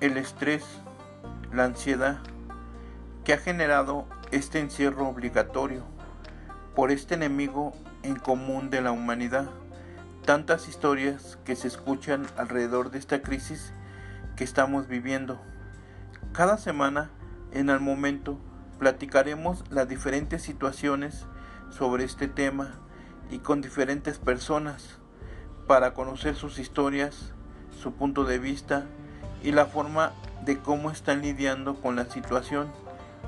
el estrés, la ansiedad que ha generado este encierro obligatorio por este enemigo en común de la humanidad. Tantas historias que se escuchan alrededor de esta crisis que estamos viviendo. Cada semana, en el momento, platicaremos las diferentes situaciones sobre este tema y con diferentes personas para conocer sus historias, su punto de vista y la forma de cómo están lidiando con la situación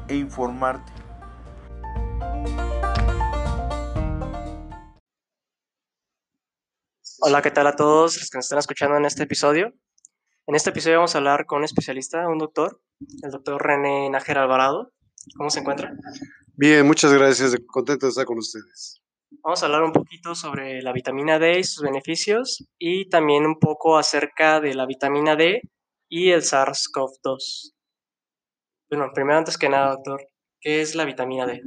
e informarte. Hola, ¿qué tal a todos los que nos están escuchando en este episodio? En este episodio vamos a hablar con un especialista, un doctor, el doctor René Nájera Alvarado. ¿Cómo se encuentra? Bien, muchas gracias. Contento de estar con ustedes. Vamos a hablar un poquito sobre la vitamina D y sus beneficios y también un poco acerca de la vitamina D y el SARS-CoV-2. Bueno, primero antes que nada, doctor, ¿qué es la vitamina D?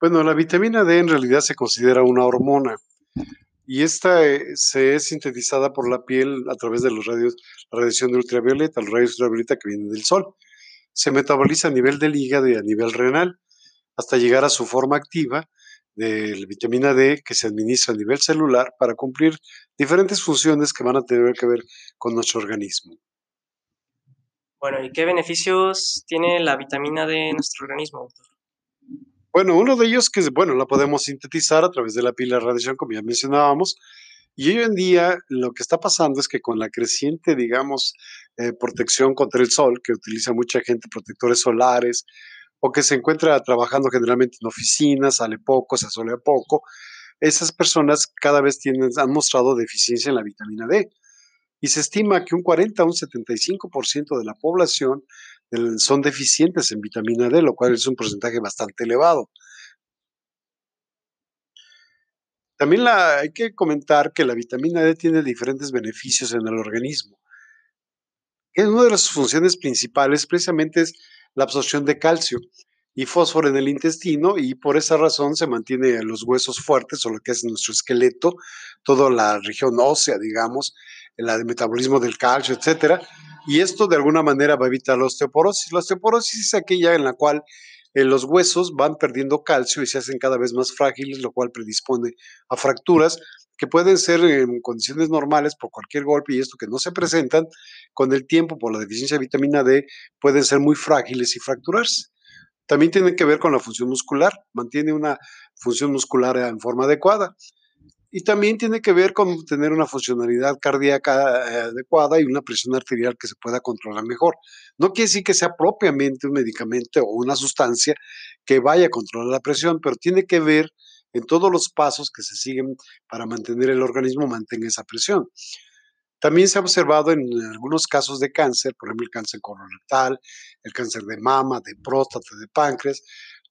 Bueno, la vitamina D en realidad se considera una hormona y esta eh, se es sintetizada por la piel a través de los radios, la radiación de ultravioleta, los rayos ultravioleta que vienen del sol. Se metaboliza a nivel del hígado y a nivel renal hasta llegar a su forma activa de la vitamina D que se administra a nivel celular para cumplir diferentes funciones que van a tener que ver con nuestro organismo. Bueno, ¿y qué beneficios tiene la vitamina D en nuestro organismo, doctor? Bueno, uno de ellos que, bueno, la podemos sintetizar a través de la pila de radiación, como ya mencionábamos, y hoy en día lo que está pasando es que con la creciente, digamos, eh, protección contra el sol, que utiliza mucha gente protectores solares, o que se encuentra trabajando generalmente en oficinas, sale poco, se solea poco, esas personas cada vez tienen, han mostrado deficiencia en la vitamina D. Y se estima que un 40 a un 75% de la población son deficientes en vitamina D, lo cual es un porcentaje bastante elevado. También hay que comentar que la vitamina D tiene diferentes beneficios en el organismo. Una de las funciones principales precisamente es la absorción de calcio y fósforo en el intestino y por esa razón se mantiene los huesos fuertes o lo que es nuestro esqueleto, toda la región ósea, digamos, el metabolismo del calcio, etcétera. Y esto de alguna manera va a evitar la osteoporosis. La osteoporosis es aquella en la cual eh, los huesos van perdiendo calcio y se hacen cada vez más frágiles, lo cual predispone a fracturas que pueden ser en condiciones normales por cualquier golpe y esto que no se presentan, con el tiempo por la deficiencia de vitamina D pueden ser muy frágiles y fracturarse. También tienen que ver con la función muscular, mantiene una función muscular en forma adecuada. Y también tiene que ver con tener una funcionalidad cardíaca eh, adecuada y una presión arterial que se pueda controlar mejor. No quiere decir que sea propiamente un medicamento o una sustancia que vaya a controlar la presión, pero tiene que ver en todos los pasos que se siguen para mantener el organismo mantenga esa presión. También se ha observado en algunos casos de cáncer, por ejemplo el cáncer colorectal, el cáncer de mama, de próstata, de páncreas,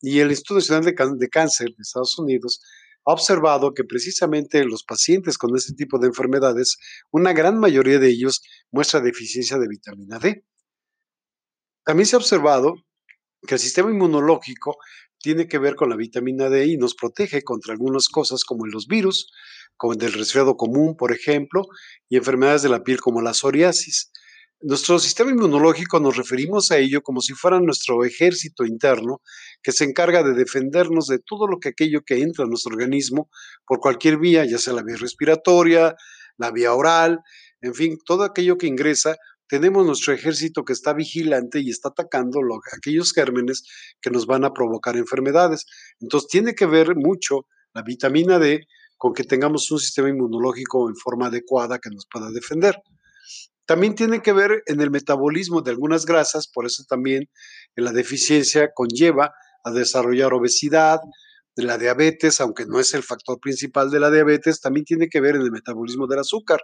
y el Instituto Nacional de, Cáncer de Estados Unidos ha observado que precisamente los pacientes con este tipo de enfermedades, una gran mayoría de ellos muestra deficiencia de vitamina D. También se ha observado que el sistema inmunológico tiene que ver con la vitamina D y nos protege contra algunas cosas como los virus, como el resfriado común, por ejemplo, y enfermedades de la piel como la psoriasis. Nuestro sistema inmunológico nos referimos a ello como si fuera nuestro ejército interno que se encarga de defendernos de todo lo que aquello que entra en nuestro organismo por cualquier vía, ya sea la vía respiratoria, la vía oral, en fin, todo aquello que ingresa tenemos nuestro ejército que está vigilante y está atacando aquellos gérmenes que nos van a provocar enfermedades. Entonces tiene que ver mucho la vitamina D con que tengamos un sistema inmunológico en forma adecuada que nos pueda defender. También tiene que ver en el metabolismo de algunas grasas, por eso también en la deficiencia conlleva a desarrollar obesidad, de la diabetes, aunque no es el factor principal de la diabetes, también tiene que ver en el metabolismo del azúcar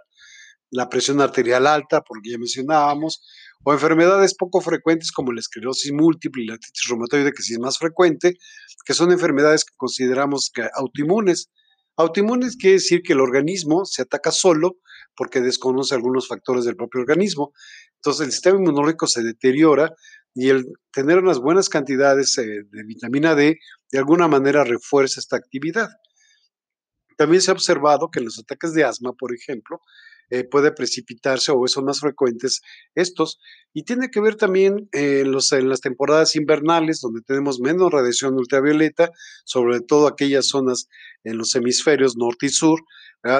la presión arterial alta, porque ya mencionábamos, o enfermedades poco frecuentes como la esclerosis múltiple y la artritis reumatoide, que sí es más frecuente, que son enfermedades que consideramos autoinmunes. Autoinmunes quiere decir que el organismo se ataca solo porque desconoce algunos factores del propio organismo. Entonces el sistema inmunológico se deteriora y el tener unas buenas cantidades eh, de vitamina D de alguna manera refuerza esta actividad. También se ha observado que en los ataques de asma, por ejemplo, eh, puede precipitarse o son más frecuentes estos. Y tiene que ver también eh, los, en las temporadas invernales, donde tenemos menos radiación ultravioleta, sobre todo aquellas zonas en los hemisferios norte y sur,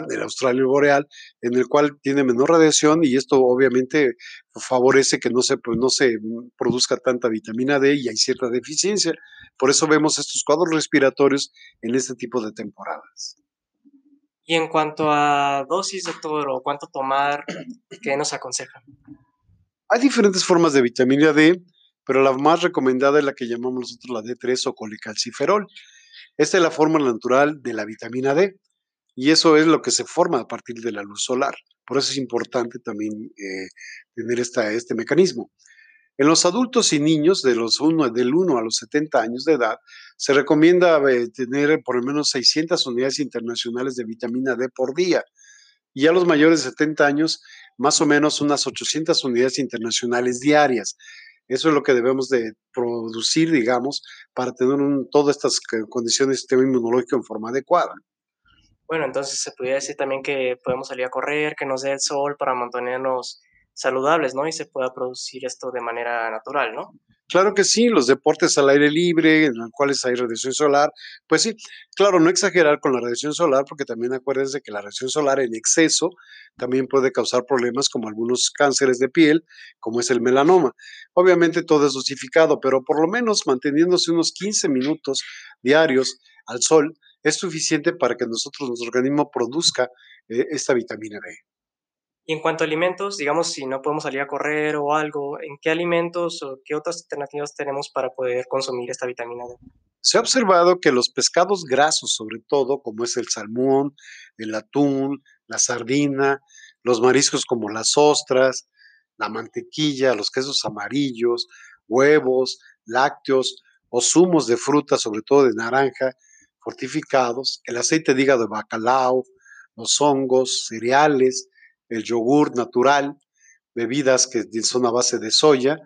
del Australia boreal, en el cual tiene menor radiación y esto obviamente favorece que no se, pues, no se produzca tanta vitamina D y hay cierta deficiencia. Por eso vemos estos cuadros respiratorios en este tipo de temporadas. Y en cuanto a dosis, doctor, o cuánto tomar, ¿qué nos aconsejan? Hay diferentes formas de vitamina D, pero la más recomendada es la que llamamos nosotros la D3 o colecalciferol. Esta es la forma natural de la vitamina D y eso es lo que se forma a partir de la luz solar. Por eso es importante también eh, tener esta, este mecanismo. En los adultos y niños de los uno, del 1 a los 70 años de edad, se recomienda eh, tener por lo menos 600 unidades internacionales de vitamina D por día. Y a los mayores de 70 años, más o menos unas 800 unidades internacionales diarias. Eso es lo que debemos de producir, digamos, para tener todas estas condiciones de sistema inmunológico en forma adecuada. Bueno, entonces se podría decir también que podemos salir a correr, que nos dé el sol para mantenernos saludables, ¿no? Y se pueda producir esto de manera natural, ¿no? Claro que sí, los deportes al aire libre, en los cuales hay radiación solar, pues sí, claro, no exagerar con la radiación solar, porque también acuérdense que la radiación solar en exceso también puede causar problemas como algunos cánceres de piel, como es el melanoma. Obviamente todo es dosificado, pero por lo menos manteniéndose unos 15 minutos diarios al sol es suficiente para que nosotros, nuestro organismo produzca eh, esta vitamina D. Y en cuanto a alimentos, digamos, si no podemos salir a correr o algo, ¿en qué alimentos o qué otras alternativas tenemos para poder consumir esta vitamina D? Se ha observado que los pescados grasos, sobre todo, como es el salmón, el atún, la sardina, los mariscos como las ostras, la mantequilla, los quesos amarillos, huevos, lácteos o zumos de fruta, sobre todo de naranja, fortificados, el aceite de hígado de bacalao, los hongos, cereales, el yogur natural, bebidas que son a base de soya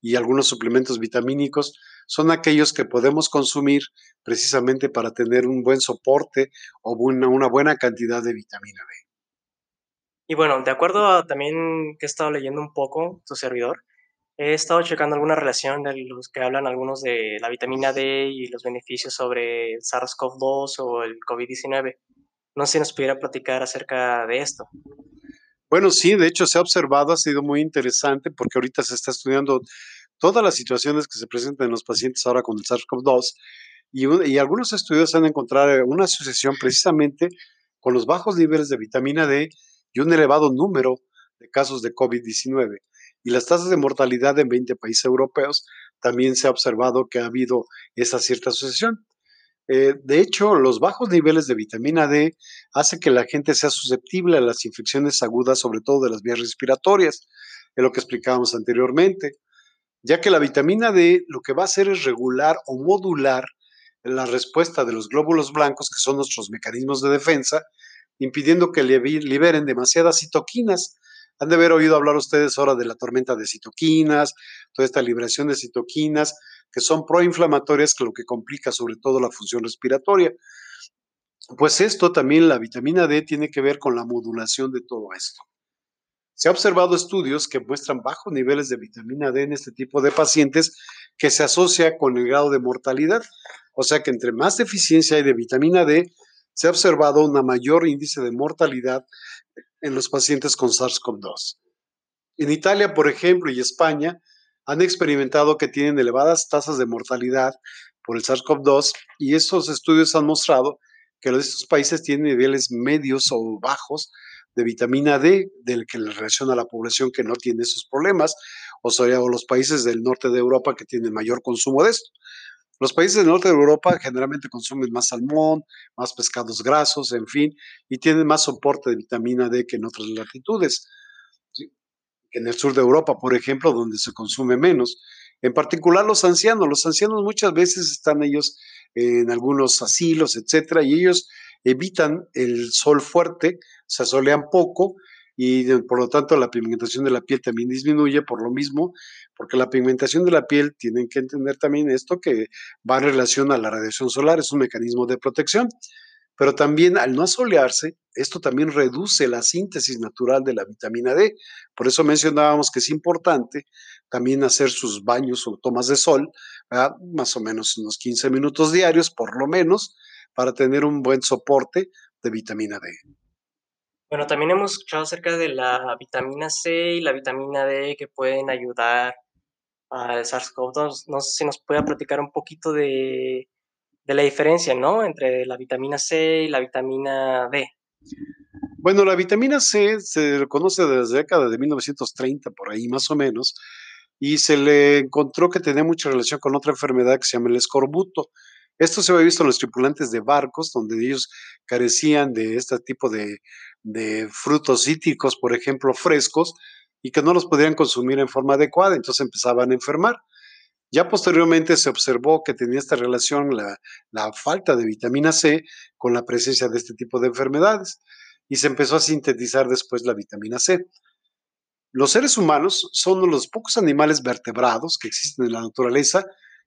y algunos suplementos vitamínicos, son aquellos que podemos consumir precisamente para tener un buen soporte o una, buena cantidad de vitamina D. Y bueno, de acuerdo a también que he estado leyendo un poco, su servidor, he estado checando alguna relación de los que hablan algunos de la vitamina D y los beneficios sobre el SARS-CoV-2 o el COVID-19. No sé si nos pudiera platicar acerca de esto. Bueno, sí, de hecho se ha observado, ha sido muy interesante porque ahorita se está estudiando todas las situaciones que se presentan en los pacientes ahora con el SARS-CoV-2 y, algunos estudios han encontrado una asociación precisamente con los bajos niveles de vitamina D y un elevado número de casos de COVID-19. Y las tasas de mortalidad en 20 países europeos también se ha observado que ha habido esa cierta asociación. Eh, de hecho, los bajos niveles de vitamina D hacen que la gente sea susceptible a las infecciones agudas, sobre todo de las vías respiratorias, es lo que explicábamos anteriormente, ya que la vitamina D lo que va a hacer es regular o modular la respuesta de los glóbulos blancos, que son nuestros mecanismos de defensa, impidiendo que liberen demasiadas citoquinas. Han de haber oído hablar ustedes ahora de la tormenta de citoquinas, toda esta liberación de citoquinas, que son proinflamatorias, que lo que complica sobre todo la función respiratoria. Pues esto también, la vitamina D, tiene que ver con la modulación de todo esto. Se ha observado estudios que muestran bajos niveles de vitamina D en este tipo de pacientes que se asocia con el grado de mortalidad. O sea que entre más deficiencia hay de vitamina D, se ha observado un mayor índice de mortalidad en los pacientes con SARS-CoV-2. En Italia, por ejemplo, y España, han experimentado que tienen elevadas tasas de mortalidad por el SARS-CoV-2 y estos estudios han mostrado que estos países tienen niveles medios o bajos de vitamina D, del que le relaciona a la población que no tiene esos problemas, o sea, los países del norte de Europa que tienen mayor consumo de esto. Los países del norte de Europa generalmente consumen más salmón, más pescados grasos, en fin, y tienen más soporte de vitamina D que en otras latitudes en el sur de Europa, por ejemplo, donde se consume menos. En particular los ancianos. Los ancianos muchas veces están ellos en algunos asilos, etcétera, y ellos evitan el sol fuerte, se solean poco y por lo tanto la pigmentación de la piel también disminuye por lo mismo, porque la pigmentación de la piel tienen que entender también esto que va en relación a la radiación solar, es un mecanismo de protección. Pero también al no asolearse, esto también reduce la síntesis natural de la vitamina D. Por eso mencionábamos que es importante también hacer sus baños o tomas de sol, más o menos unos 15 minutos diarios, por lo menos, para tener un buen soporte de vitamina D. Bueno, también hemos escuchado acerca de la vitamina C y la vitamina D que pueden ayudar al SARS-CoV-2. No sé si nos puede platicar un poquito de, de la diferencia, ¿no? Entre la vitamina C y la vitamina D. Bueno, la vitamina C se conoce desde la década de 1930, por ahí más o menos, y se le encontró que tenía mucha relación con otra enfermedad que se llama el escorbuto. Esto se había visto en los tripulantes de barcos, donde ellos carecían de este tipo de, de frutos cítricos, por ejemplo, frescos, y que no los podían consumir en forma adecuada, entonces empezaban a enfermar. Ya posteriormente se observó que tenía esta relación la, falta de vitamina C con la presencia de este tipo de enfermedades y se empezó a sintetizar después la vitamina C. Los seres humanos son los pocos animales vertebrados que existen en la naturaleza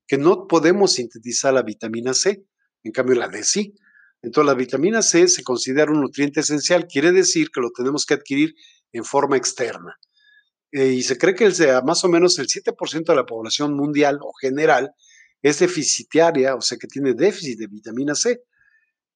que no podemos sintetizar la vitamina C, en cambio la D sí. Entonces la vitamina C se considera un nutriente esencial, quiere decir que lo tenemos que adquirir en forma externa. Eh, y se cree que el, más o menos el 7% de la población mundial o general es deficitaria, o sea que tiene déficit de vitamina C.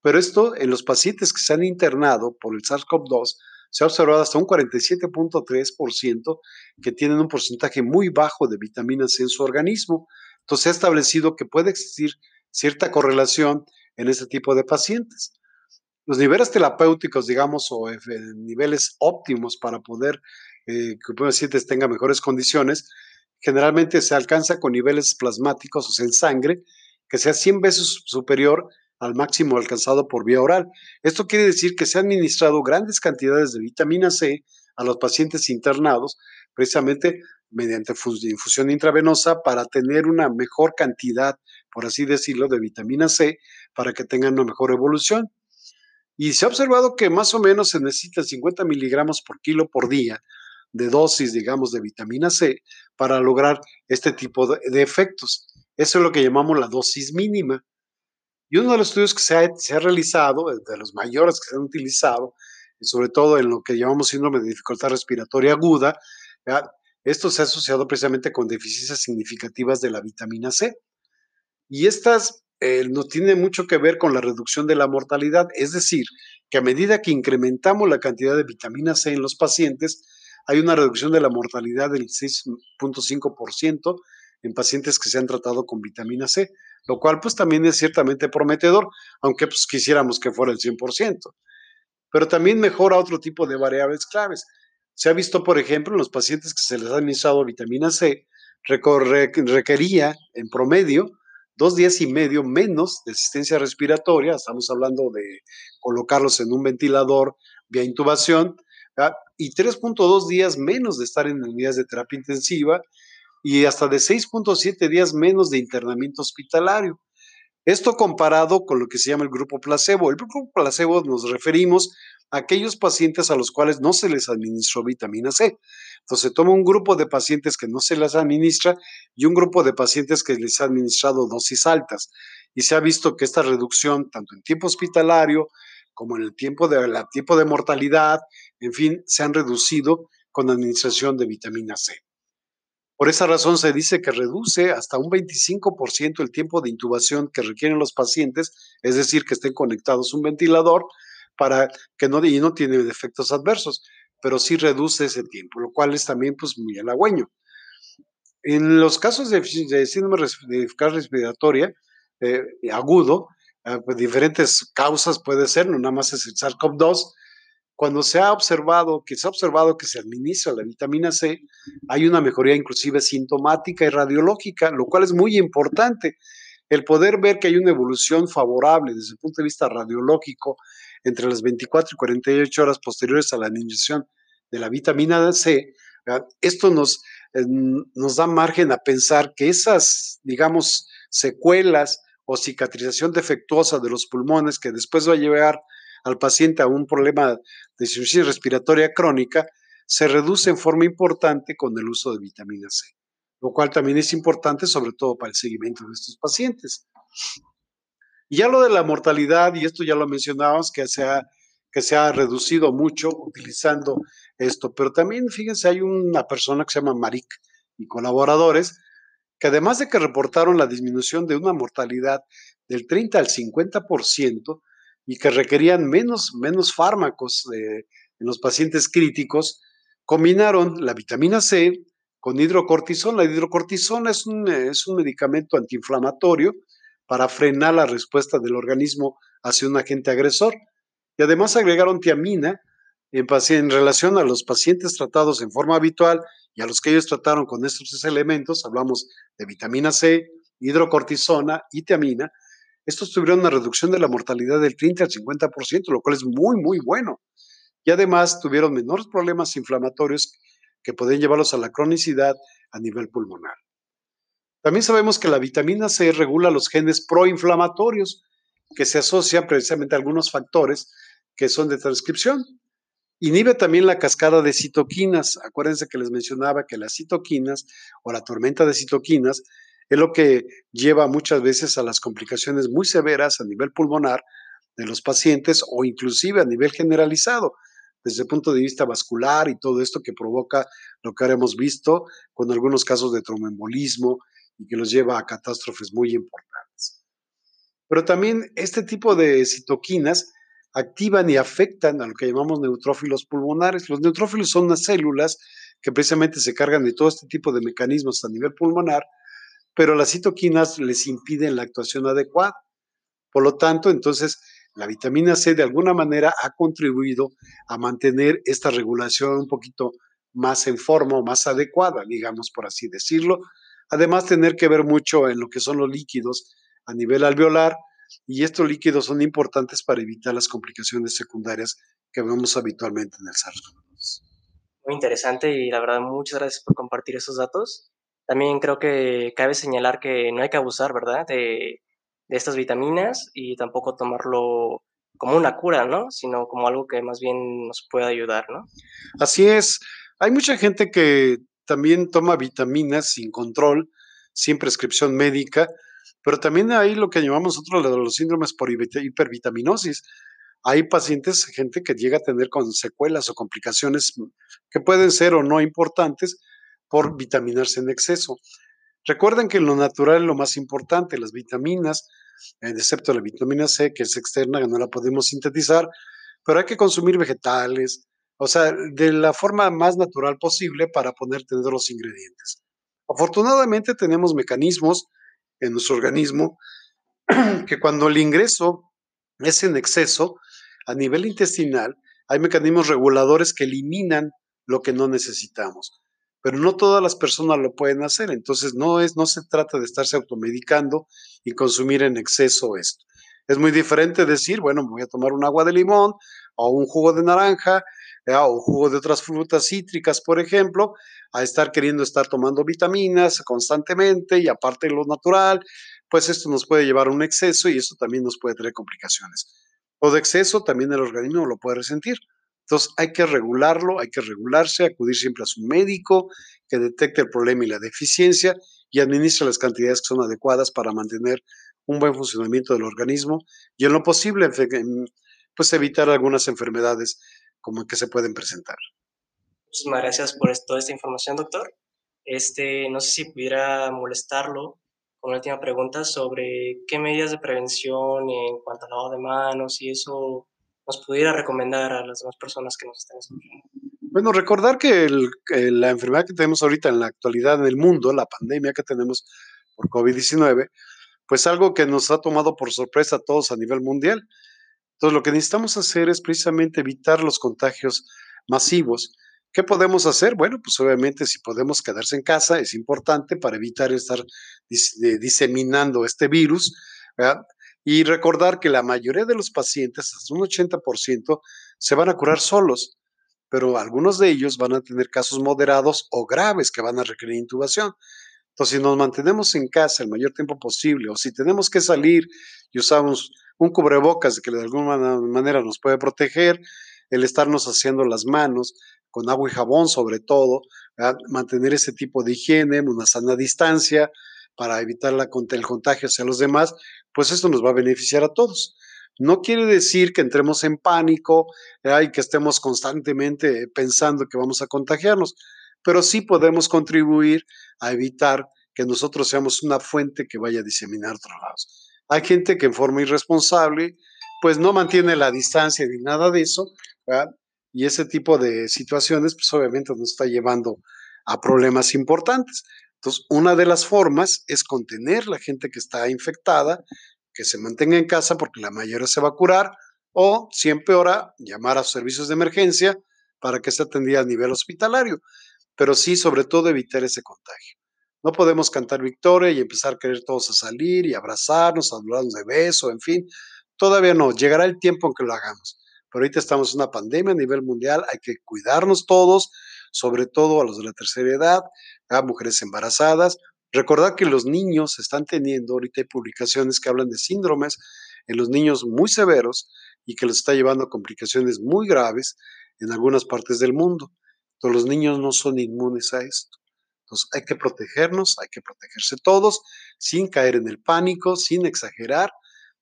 Pero esto en los pacientes que se han internado por el SARS-CoV-2 se ha observado hasta un 47.3% que tienen un porcentaje muy bajo de vitamina C en su organismo. Entonces se ha establecido que puede existir cierta correlación en este tipo de pacientes. Los niveles terapéuticos, digamos, o niveles óptimos para poder eh, que un paciente tenga mejores condiciones, generalmente se alcanza con niveles plasmáticos, o sea, en sangre, que sea 100 veces superior al máximo alcanzado por vía oral. Esto quiere decir que se han administrado grandes cantidades de vitamina C a los pacientes internados, precisamente mediante infusión intravenosa para tener una mejor cantidad, por así decirlo, de vitamina C para que tengan una mejor evolución. Y se ha observado que más o menos se necesita 50 miligramos por kilo por día de dosis, digamos, de vitamina C para lograr este tipo de, efectos. Eso es lo que llamamos la dosis mínima. Y uno de los estudios que se ha, realizado, de los mayores que se han utilizado, sobre todo en lo que llamamos síndrome de dificultad respiratoria aguda, esto se ha asociado precisamente con deficiencias significativas de la vitamina C. Y estas eh, no tienen mucho que ver con la reducción de la mortalidad, es decir, que a medida que incrementamos la cantidad de vitamina C en los pacientes, hay una reducción de la mortalidad del 6.5% en pacientes que se han tratado con vitamina C, lo cual pues también es ciertamente prometedor, aunque pues quisiéramos que fuera el 100%. Pero también mejora otro tipo de variables claves. Se ha visto, por ejemplo, en los pacientes que se les ha administrado vitamina C, requería en promedio dos días y medio menos de asistencia respiratoria, estamos hablando de colocarlos en un ventilador vía intubación, y 3.2 días menos de estar en unidades de terapia intensiva y hasta de 6.7 días menos de internamiento hospitalario. Esto comparado con lo que se llama el grupo placebo. El grupo placebo nos referimos a aquellos pacientes a los cuales no se les administró vitamina C. Entonces se toma un grupo de pacientes que no se les administra y un grupo de pacientes que les ha administrado dosis altas. Y se ha visto que esta reducción, tanto en tiempo hospitalario como en el tiempo de, la tiempo de mortalidad, en fin, se han reducido con administración de vitamina C. Por esa razón se dice que reduce hasta un 25% el tiempo de intubación que requieren los pacientes, es decir, que estén conectados a un ventilador para que no, y no tiene efectos adversos, pero sí reduce ese tiempo, lo cual es también pues muy halagüeño. En los casos de, síndrome de respiratoria eh, agudo, diferentes causas puede ser, no nada más es el SARS-CoV-2, cuando se ha observado que se ha observado que se administra la vitamina C, hay una mejoría inclusive sintomática y radiológica, lo cual es muy importante. El poder ver que hay una evolución favorable desde el punto de vista radiológico entre las 24 y 48 horas posteriores a la administración de la vitamina C, esto nos, eh, nos da margen a pensar que esas, digamos, secuelas o cicatrización defectuosa de los pulmones que después va a llevar al paciente a un problema de insuficiencia respiratoria crónica, se reduce en forma importante con el uso de vitamina C, lo cual también es importante sobre todo para el seguimiento de estos pacientes. Y ya lo de la mortalidad, y esto ya lo mencionábamos, que se ha, que se ha reducido mucho utilizando esto, pero también fíjense, hay una persona que se llama Marik y colaboradores, que además de que reportaron la disminución de una mortalidad del 30 al 50% y que requerían menos, menos fármacos en los pacientes críticos, combinaron la vitamina C con hidrocortisona. La hidrocortisona es un, es un medicamento antiinflamatorio para frenar la respuesta del organismo hacia un agente agresor. Y además agregaron tiamina en, en relación a los pacientes tratados en forma habitual y a los que ellos trataron con estos tres elementos, hablamos de vitamina C, hidrocortisona y tiamina, estos tuvieron una reducción de la mortalidad del 30 al 50%, lo cual es muy, muy bueno. Y además tuvieron menores problemas inflamatorios que pueden llevarlos a la cronicidad a nivel pulmonar. También sabemos que la vitamina C regula los genes proinflamatorios, que se asocian precisamente a algunos factores que son de transcripción. Inhibe también la cascada de citoquinas. Acuérdense que les mencionaba que las citoquinas o la tormenta de citoquinas es lo que lleva muchas veces a las complicaciones muy severas a nivel pulmonar de los pacientes o inclusive a nivel generalizado, desde el punto de vista vascular y todo esto que provoca lo que ahora hemos visto con algunos casos de tromboembolismo y que los lleva a catástrofes muy importantes. Pero también este tipo de citoquinas activan y afectan a lo que llamamos neutrófilos pulmonares. Los neutrófilos son unas células que precisamente se cargan de todo este tipo de mecanismos a nivel pulmonar, pero las citoquinas les impiden la actuación adecuada. Por lo tanto, entonces, la vitamina C de alguna manera ha contribuido a mantener esta regulación un poquito más en forma o más adecuada, digamos por así decirlo. Además, tener que ver mucho en lo que son los líquidos a nivel alveolar, y estos líquidos son importantes para evitar las complicaciones secundarias que vemos habitualmente en el SARS-CoV-2. Muy interesante y la verdad muchas gracias por compartir esos datos. También creo que cabe señalar que no hay que abusar, ¿verdad? De, de estas vitaminas y tampoco tomarlo como una cura, ¿no? Sino como algo que más bien nos puede ayudar, ¿no? Así es. Hay mucha gente que también toma vitaminas sin control, sin prescripción médica, pero también hay lo que llamamos nosotros los síndromes por hipervitaminosis. Hay pacientes, gente que llega a tener con secuelas o complicaciones que pueden ser o no importantes por vitaminarse en exceso. Recuerden que en lo natural lo más importante, las vitaminas, excepto la vitamina C, que es externa, que no la podemos sintetizar, pero hay que consumir vegetales, o sea, de la forma más natural posible para poder tener los ingredientes. Afortunadamente tenemos mecanismos en nuestro organismo, que cuando el ingreso es en exceso, a nivel intestinal, hay mecanismos reguladores que eliminan lo que no necesitamos. Pero no todas las personas lo pueden hacer, entonces no, es, no se trata de estarse automedicando y consumir en exceso esto. Es muy diferente decir, bueno, voy a tomar un agua de limón o un jugo de naranja o jugo de otras frutas cítricas, por ejemplo, a estar queriendo estar tomando vitaminas constantemente y aparte de lo natural, pues esto nos puede llevar a un exceso y eso también nos puede traer complicaciones. O de exceso también el organismo lo puede resentir. Entonces hay que regularlo, hay que regularse, acudir siempre a su médico que detecte el problema y la deficiencia y administre las cantidades que son adecuadas para mantener un buen funcionamiento del organismo y en lo posible pues evitar algunas enfermedades como que se pueden presentar. Muchísimas gracias por toda esta información, doctor. Este, no sé si pudiera molestarlo con una última pregunta sobre qué medidas de prevención en cuanto al lavado de manos y eso nos pudiera recomendar a las demás personas que nos están escuchando. Bueno, recordar que la enfermedad que tenemos ahorita en la actualidad en el mundo, la pandemia que tenemos por COVID-19, pues algo que nos ha tomado por sorpresa a todos a nivel mundial. Entonces, lo que necesitamos hacer es precisamente evitar los contagios masivos. ¿Qué podemos hacer? Bueno, pues obviamente si podemos quedarse en casa es importante para evitar estar diseminando este virus, Y recordar que la mayoría de los pacientes, hasta un 80%, se van a curar solos, pero algunos de ellos van a tener casos moderados o graves que van a requerir intubación. Entonces, si nos mantenemos en casa el mayor tiempo posible, o si tenemos que salir y usamos un cubrebocas que de alguna manera nos puede proteger, el estarnos haciendo las manos con agua y jabón sobre todo, mantener ese tipo de higiene, una sana distancia, para evitar el contagio hacia los demás, pues esto nos va a beneficiar a todos. No quiere decir que entremos en pánico y que estemos constantemente pensando que vamos a contagiarnos, pero sí podemos contribuir a evitar que nosotros seamos una fuente que vaya a diseminar otros lados. Hay gente que en forma irresponsable, pues no mantiene la distancia ni nada de eso, y ese tipo de situaciones, pues obviamente nos está llevando a problemas importantes. Entonces, una de las formas es contener la gente que está infectada, que se mantenga en casa porque la mayoría se va a curar, o, si empeora, llamar a servicios de emergencia para que esté atendida a nivel hospitalario. Pero sí, sobre todo, evitar ese contagio. No podemos cantar victoria y empezar a querer todos a salir y abrazarnos, hablarnos de beso, en fin. Todavía no, llegará el tiempo en que lo hagamos. Pero ahorita estamos en una pandemia a nivel mundial, hay que cuidarnos todos, sobre todo a los de la tercera edad, a mujeres embarazadas. Recordar que los niños están teniendo, ahorita hay publicaciones que hablan de síndromes en los niños muy severos y que los está llevando a complicaciones muy graves en algunas partes del mundo. Los niños no son inmunes a esto. Entonces hay que protegernos, hay que protegerse todos, sin caer en el pánico, sin exagerar,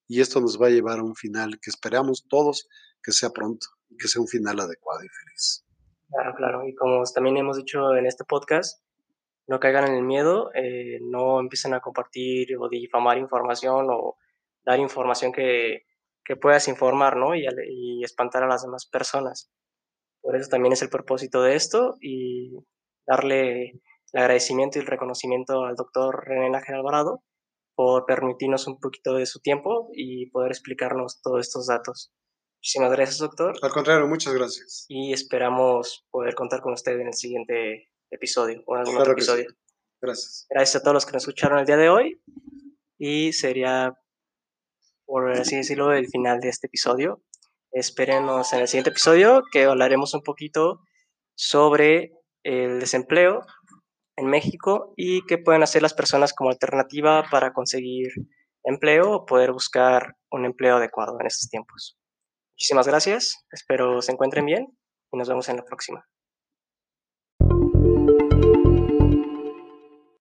y esto nos va a llevar a un final que esperamos todos que sea pronto que sea un final adecuado y feliz. Claro, claro. Y como también hemos dicho en este podcast, no caigan en el miedo, eh, no empiecen a compartir o difamar información o dar información que, que puedas informar, ¿no? Y, espantar a las demás personas. Por eso también es el propósito de esto y darle el agradecimiento y el reconocimiento al doctor René Nájera Alvarado por permitirnos un poquito de su tiempo y poder explicarnos todos estos datos. Muchísimas gracias, doctor. Al contrario, muchas gracias. Y esperamos poder contar con usted en el siguiente episodio o en algún otro episodio. Gracias. Gracias a todos los que nos escucharon el día de hoy. Y sería, por así decirlo, el final de este episodio. Espérenos en el siguiente episodio que hablaremos un poquito sobre el desempleo en México y qué pueden hacer las personas como alternativa para conseguir empleo o poder buscar un empleo adecuado en estos tiempos. Muchísimas gracias, espero se encuentren bien y nos vemos en la próxima.